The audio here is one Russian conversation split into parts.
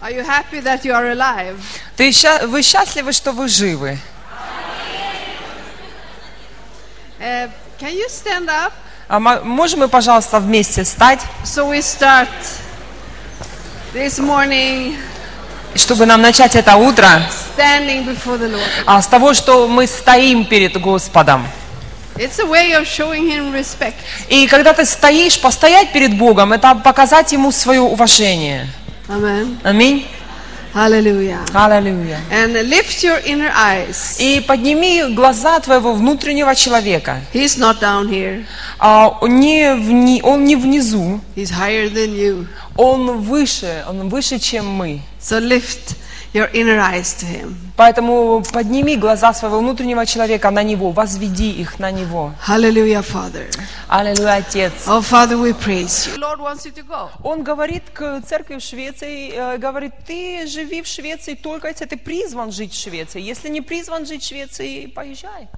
Are you happy that you are alive? Ты вы счастливы, что вы живы? Uh, can you stand up? А мо- можем мы, пожалуйста, вместе встать, So we start this morning чтобы нам начать это утро standing before the Lord. а, с того, что мы стоим перед Господом. It's a way of showing Him respect. И когда ты стоишь, постоять перед Богом, это показать Ему свое уважение. Amen. Аминь. Hallelujah. Аллилуйя. And lift your inner eyes. И подними глаза твоего внутреннего человека. He's not down here. А, он, не вни- он не внизу, He's higher than you. он выше, он выше, чем мы. So lift your inner eyes to Him. Поэтому подними глаза своего внутреннего человека на Него, возведи их на Него. Hallelujah, Father. Аллилуйя, Отец. Oh, Father, we praise you. Lord wants you to go. Он говорит к церкви в Швеции, э, говорит, ты живи в Швеции только если ты призван жить в Швеции. Если не призван жить в Швеции, поезжай.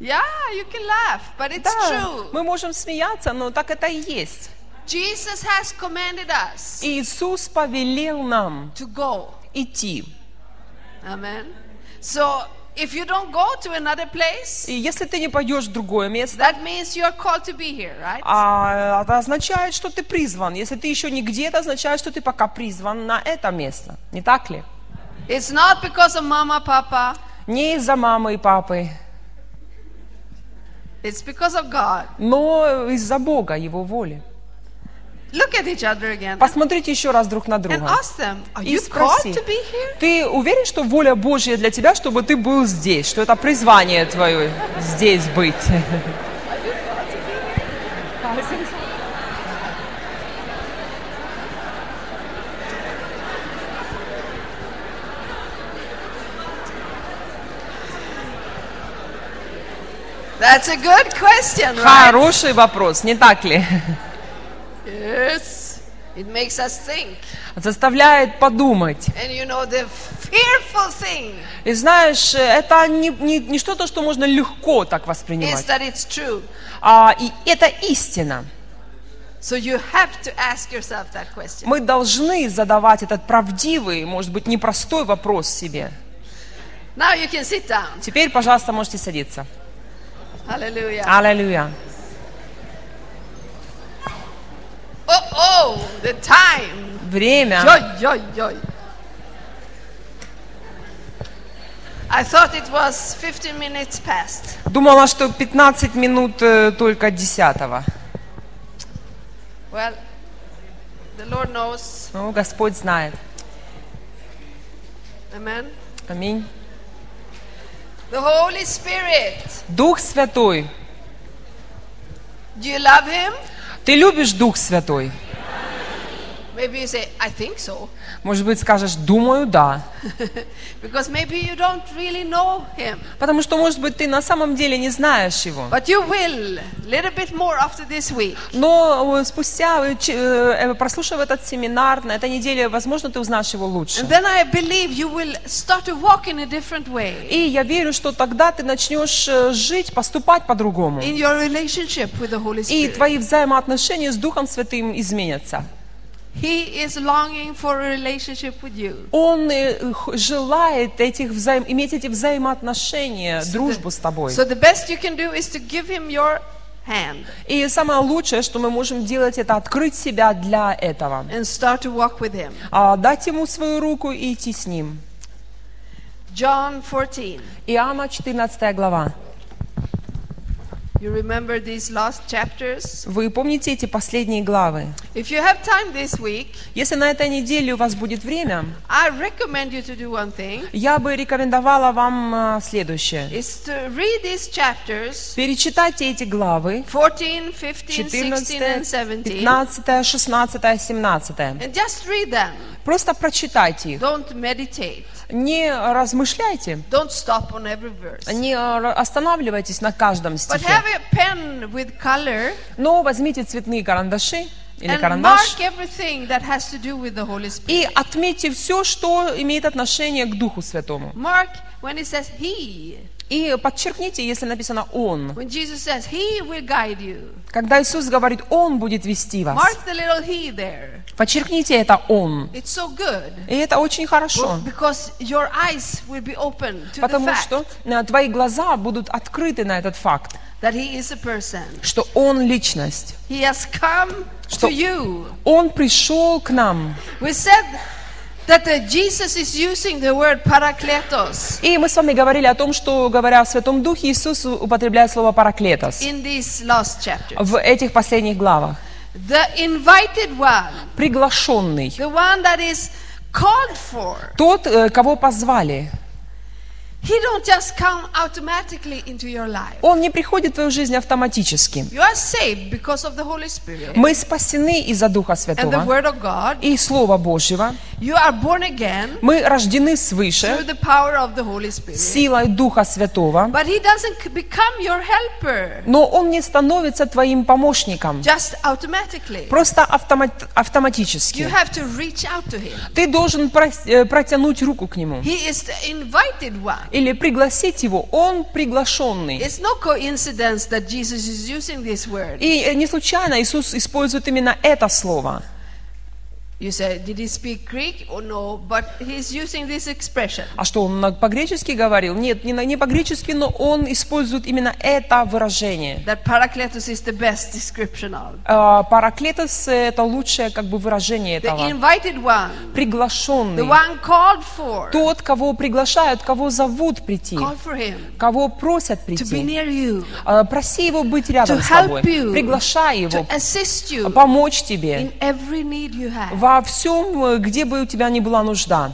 Yeah, you can laugh, but it's Да, true. мы можем смеяться, но так это и есть. Jesus has commanded us Иисус повелел нам to go. идти. Amen. So if you don't go to another place, И если ты не пойдешь в другое место, that means you're called to be here, right? а, это означает, что ты призван. Если ты еще нигде, это означает, что ты пока призван на это место. Не так ли? It's not because of mama, papa. Не из-за мамы и папы, It's because of God. но из-за Бога, Его воли. Look at each other again Посмотрите еще раз друг на and друга. ask them, are И you called спроси, to be here? ты уверен, что воля Божья для тебя, чтобы ты был здесь, что это призвание твое здесь быть? That's a good question, right? Хороший вопрос, не так ли? Yes. It makes us think. Заставляет подумать. And you know the fearful thing И знаешь, это не, не, не что-то, что можно легко так is воспринимать. that it's true. А, и это истина. So you have to ask yourself that question. Мы должны задавать этот правдивый, может быть, непростой вопрос себе. Now you can sit down. Теперь, пожалуйста, можете садиться. Hallelujah. Аллилуйя. Oh, oh, the time. Время. Yoy. I thought it was 15 minutes past. Думала, что 15 минут э, только десятого. Well, the Lord knows. Ну, Господь знает. Amen. Аминь. The Holy Spirit. Дух Святой. Do you love Him? Ты любишь Дух Святой? Maybe you say, I think so. Может быть, скажешь, думаю, да. because maybe you don't really know Him. Потому что, может быть, ты на самом деле не знаешь Его. But you will, little bit more after this week. Но э, спустя, э, э, прослушав этот семинар, на этой неделе, возможно, ты узнаешь Его лучше. And then I believe you will start to walk in a different way И я верю, что тогда ты начнешь жить, поступать по-другому. in your relationship with the Holy И твои взаимоотношения с Духом Святым изменятся. He is longing for a relationship with you. Он э, желает этих взаим... иметь эти взаимоотношения, дружбу с тобой. So the best you can do is to give him your hand И самое лучшее, что мы можем делать, это открыть себя для этого. and start to walk with him. А, дать ему свою руку и идти с ним. John 14. Иоанна 14 глава. You remember these last chapters? Вы помните эти последние главы? Week, Если на этой неделе у вас будет время, thing. я бы рекомендовала вам а, следующее. Chapters Перечитайте эти главы 14, 15, 16 and 14, 17 15, 16, 17. and just read them. Просто прочитайте их. Не размышляйте, не а, останавливайтесь на каждом стихе. Pen with color Но возьмите цветные карандаши или and карандаш mark everything that has to do with the Holy Spirit. и отметьте все, что имеет отношение к Духу Святому. Mark when it says He. И подчеркните, если написано «Он». When Jesus says He will guide you. Когда Иисус говорит «Он будет вести вас», Mark the little He there. Подчеркните это «Он». It's so good. И это очень хорошо. Because your eyes will be open to the Потому fact что э, твои глаза будут открыты на этот факт, that He is a person. что Он личность. He has come Что- to you. Он пришел к нам. We said that Jesus is using the word parakletos И мы с вами говорили о том, что, говоря о Святом Духе, Иисус употребляет слово «параклетос» in these last chapters. в этих последних главах. The invited one, Приглашенный. the one that is called for. Тот, э, кого позвали. He don't just come automatically into your life. Он не приходит в твою жизнь автоматически. You are saved because of the Holy Spirit Мы спасены из-за Духа and the Святого Word of God. и Слова Божьего. You are born again Мы рождены through свыше the power of the Holy Spirit. силой Духа Святого. But He doesn't become your helper Но Он не становится твоим помощником. just automatically. Просто автомат- You автоматически. have to reach out to Him. Ты должен э, протянуть руку к Нему. He is the invited one. Или пригласить Его. Он приглашенный. It's no coincidence that Jesus is using this word. И э, не случайно Иисус использует именно это слово. You say, did he speak Greek? Oh no, but he's using this expression. А что, он по-гречески говорил? Нет, не, не по-гречески, но он использует именно это выражение. That Paracletus is the best description of. Параклетос – это лучшее как бы выражение The этого. invited one, the Приглашенный. one called for. Тот, кого приглашают, кого зовут прийти, Call for him кого просят to be прийти. near you, А, Проси его быть рядом To с тобой. help you. Приглашай to его, assist you помочь тебе in every need you have. Во всем, э, где бы у тебя ни была нужда.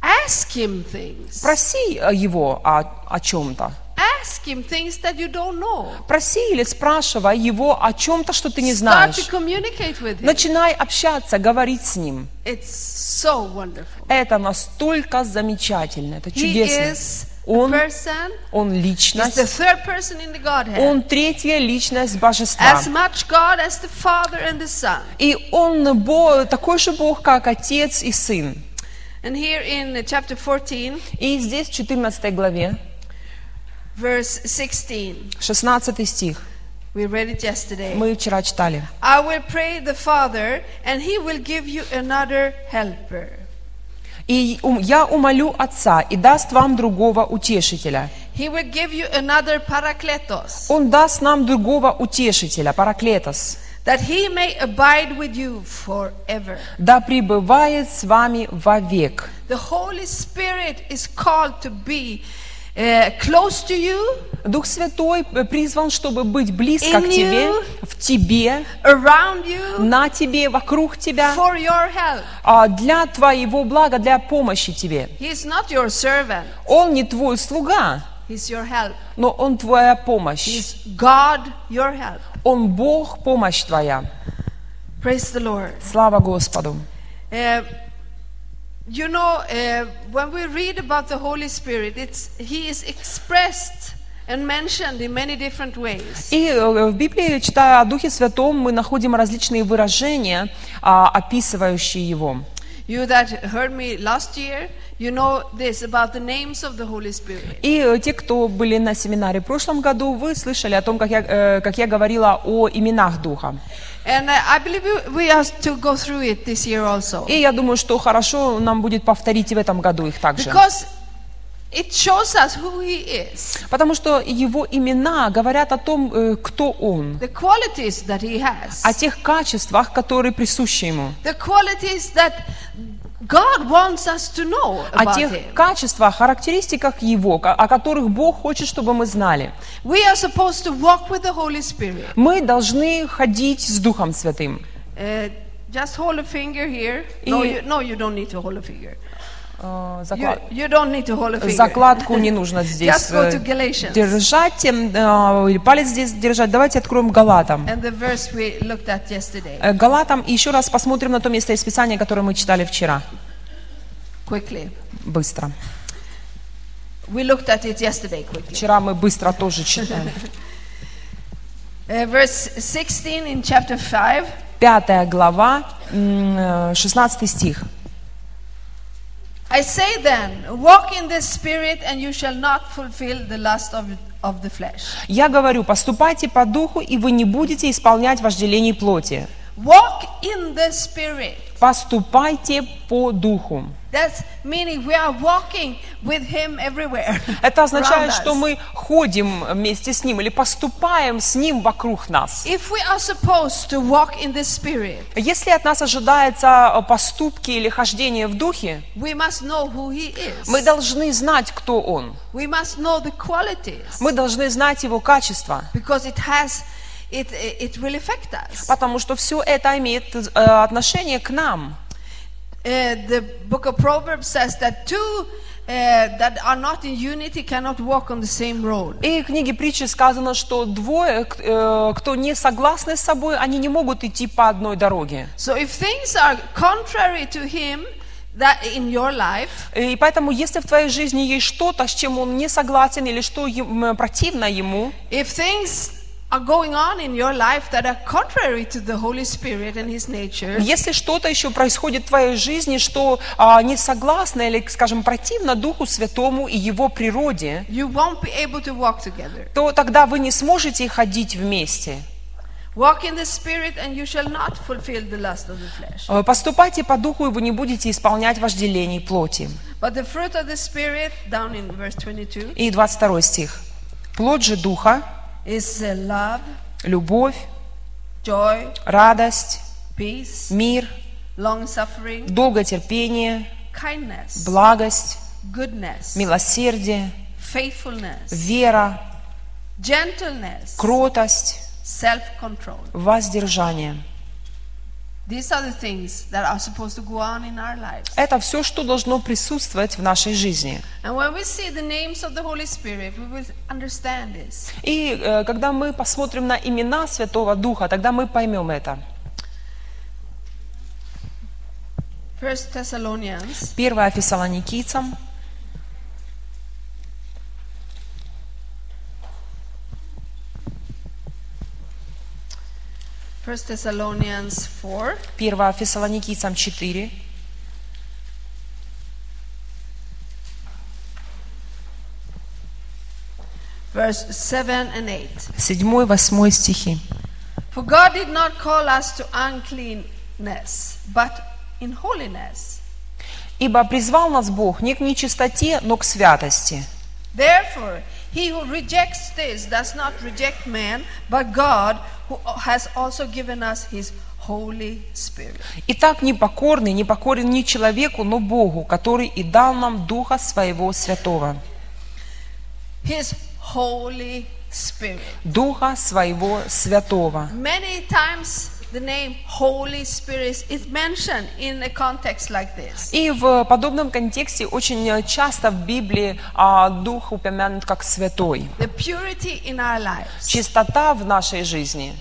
Ask him things. Проси э, его о, о чем-то. Ask him things that you don't know. Проси или спрашивай его о чем-то, что ты не Start знаешь. to communicate with him. Начинай общаться, говорить с ним. It's so wonderful. Это настолько замечательно, это He чудесно. is a Он, person, он he's the личность, third person in the Godhead. он третья личность божества. As much God as the Father and the Son. И он Бо- такой же Бог, как Отец и Сын. And here in uh, chapter 14, И здесь, в 14 главе, verse 16, 16 стих, we read it yesterday. мы вчера читали. I will pray the Father, and he will give you another helper. «И я умолю Отца, и даст вам другого утешителя». He will give you another parakletos, Он даст нам другого утешителя, параклетос, that he may abide with you forever. да пребывает с вами вовек. The Holy Spirit is called to be close to you, Дух Святой э, призван, чтобы быть близко к тебе, you. в тебе, around you, на тебе, вокруг тебя, for your help. а, для твоего блага, для помощи тебе. He is not your servant, Он не твой слуга, he's your help. но Он твоя помощь. He's God, your help. Он Бог, помощь твоя. Praise the Lord. Слава Господу. Uh, you know, uh, when we read about the Holy Spirit, it's, He is expressed and mentioned in many different ways. И э, в Библии, читая о Духе Святом, мы находим различные выражения, а, описывающие Его. You that heard me last year, you know this about the names of the Holy Spirit. И э, те, кто были на семинаре в прошлом году, вы слышали о том, как я, э, как я говорила о именах Духа. And I believe we- we have to go through it this year also. И я думаю, что хорошо нам будет повторить и в этом году их также. Because it shows us who He is, Потому что его имена говорят о том, э, кто он, the qualities that He has, о тех качествах, которые присущи ему, the qualities that God wants us to know о about тех Him. качествах, характеристиках его, о которых Бог хочет, чтобы мы знали. We are supposed to walk with the Holy Spirit. Мы должны ходить с Духом Святым. Uh, just hold a finger here. No, И- you, no, you don't need to hold a finger. Э, You, заклад- you don't need to hold a finger. Закладку не нужно здесь э, держать, э, палец здесь держать. Давайте откроем Галатам. And the verse we looked at yesterday. Галатам и еще раз посмотрим на то место из Писания, которое мы читали вчера. Quickly. Быстро. We looked at it yesterday quickly. Вчера мы быстро тоже читали. Verse 16 in chapter 5. Пятая глава, м, э, 16 стих. I say then, walk in the Spirit, and you shall not fulfill the lust of, of the flesh. Я говорю, поступайте по духу, и вы не будете исполнять вожделений плоти. walk in the Spirit. Поступайте по духу. That's meaning we are walking with Him everywhere. Это означает, что мы ходим вместе с Ним или поступаем с Ним вокруг нас. If we are supposed to walk in the Spirit, Если от нас ожидается э, поступки или хождение в духе, we must know who He is. мы должны знать, кто Он. We must know the qualities Мы должны знать Его качества, because it has, it, it will affect us. потому что все это имеет э, отношение к нам. Uh, the book of Proverbs says that two uh, that are not in unity cannot walk on the same road. И в книге притчи сказано, что двое, э, кто не согласны с собой, они не могут идти по одной дороге. So if things are contrary to Him that in your life, И поэтому, если в твоей жизни есть что-то, с чем он не согласен или что противно ему, if things are going on in your life that are contrary to the Holy Spirit and His nature, если что-то еще происходит в твоей жизни, что а, не согласно или, скажем, противно Духу Святому и Его природе, you won't be able to walk together. то тогда вы не сможете ходить вместе. Walk in the Spirit, and you shall not fulfill the lust of the flesh. Э, Поступайте по Духу, и вы не будете исполнять вожделений плоти. But the fruit of the Spirit, down in verse 22, И 22 стих. Плод же Духа, любовь, joy, радость, peace, мир, долготерпение, kindness, благость, goodness, милосердие, faithfulness, вера, gentleness, кротость, воздержание. Это все, что должно присутствовать в нашей жизни. И когда мы посмотрим на имена Святого Духа, тогда мы поймем это. First Thessalonians 1 Фессалоникийцам, First Thessalonians 4, 1 Фессалоникийцам 4, verse 7 and 8. 7-8 стихи. For God did not call us to uncleanness, but in holiness. «Ибо призвал нас Бог не к нечистоте, но к святости». Therefore, he who rejects this does not reject man, but God, who has also given us his Holy Spirit. Итак, непокорный, не покорен не человеку, но Богу, который и дал нам Духа Своего Святого. His Holy Spirit. Духа Своего Святого. Many times the name Holy Spirit is mentioned in a context like this. И в подобном контексте очень э, часто в Библии а, Дух упомянут как Святой. The purity in our lives. Чистота в нашей жизни.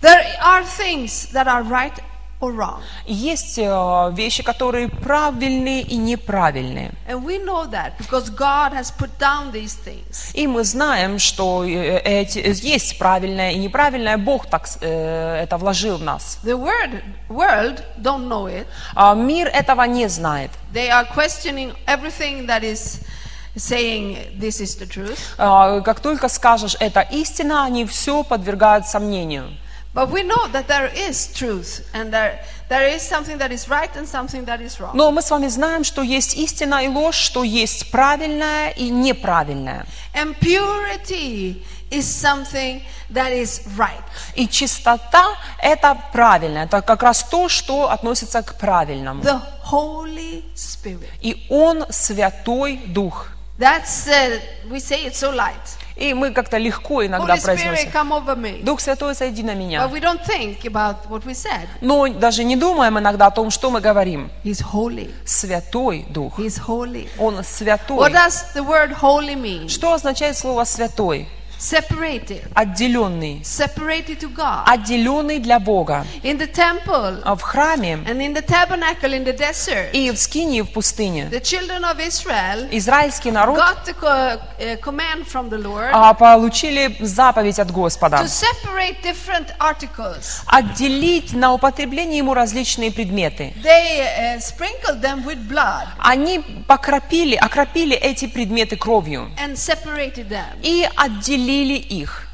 There are things that are right or wrong. Есть э, вещи, которые правильные и неправильные. And we know that because God has put down these things. И мы знаем, что э, эти, есть правильное и неправильное. Бог так э, это вложил в нас. The word, world don't know it. А мир этого не знает. They are questioning everything that is saying this is the truth. А, Как только скажешь, это истина, они все подвергают сомнению. But we know that there is truth and there, there is something that is right and something that is wrong. Но мы с вами знаем, что есть истина и ложь, что есть правильное и неправильное. And purity is something that is right. И чистота – это правильное, это как раз то, что относится к правильному. The Holy Spirit. И Он Святой Дух. That's, uh, we say it so light. И мы как-то легко иногда произносим. Дух Святой, сойди на меня. Но даже не думаем иногда о том, что мы говорим. Святой Дух. Он святой. Что означает слово святой? Separated. Отделенный. Separated to God. Отделенный для Бога. In the temple А в храме and in the tabernacle in the desert, и в Скинии в пустыне the children of Israel израильский народ got the co- uh, command from the Lord а, получили заповедь от Господа. to separate different articles. Отделить на употребление ему различные предметы. They uh, sprinkled them with blood Они покропили, окропили эти предметы кровью and separated them и отделили их,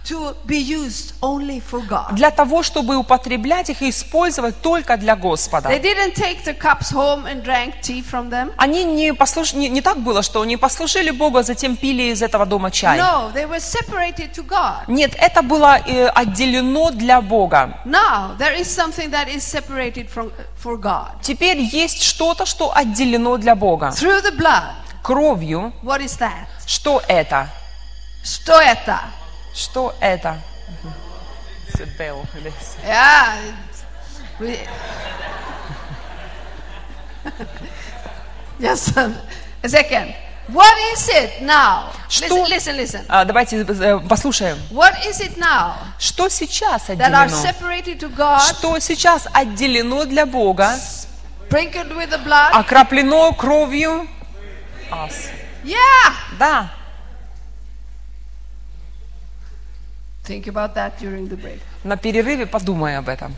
for God. для того, чтобы употреблять их и использовать только для Господа. Они не, послуш... не, не так было, что они послужили Богу, а затем пили из этого дома чай. Нет, это было э, отделено для Бога. Теперь есть что-то, что отделено для Бога. Through the blood. Кровью. Is that? Что это? Что это? Что это? Yeah. We- Just a second. What is it now? Что- Listen, listen, listen. А, Давайте э, послушаем. What is it now Что сейчас that are отделено? separated to God, Что сейчас отделено для Бога, sprinkled with the blood? окроплено кровью? Ас. Yeah. Да. Think about that during the break. На перерыве подумай об этом.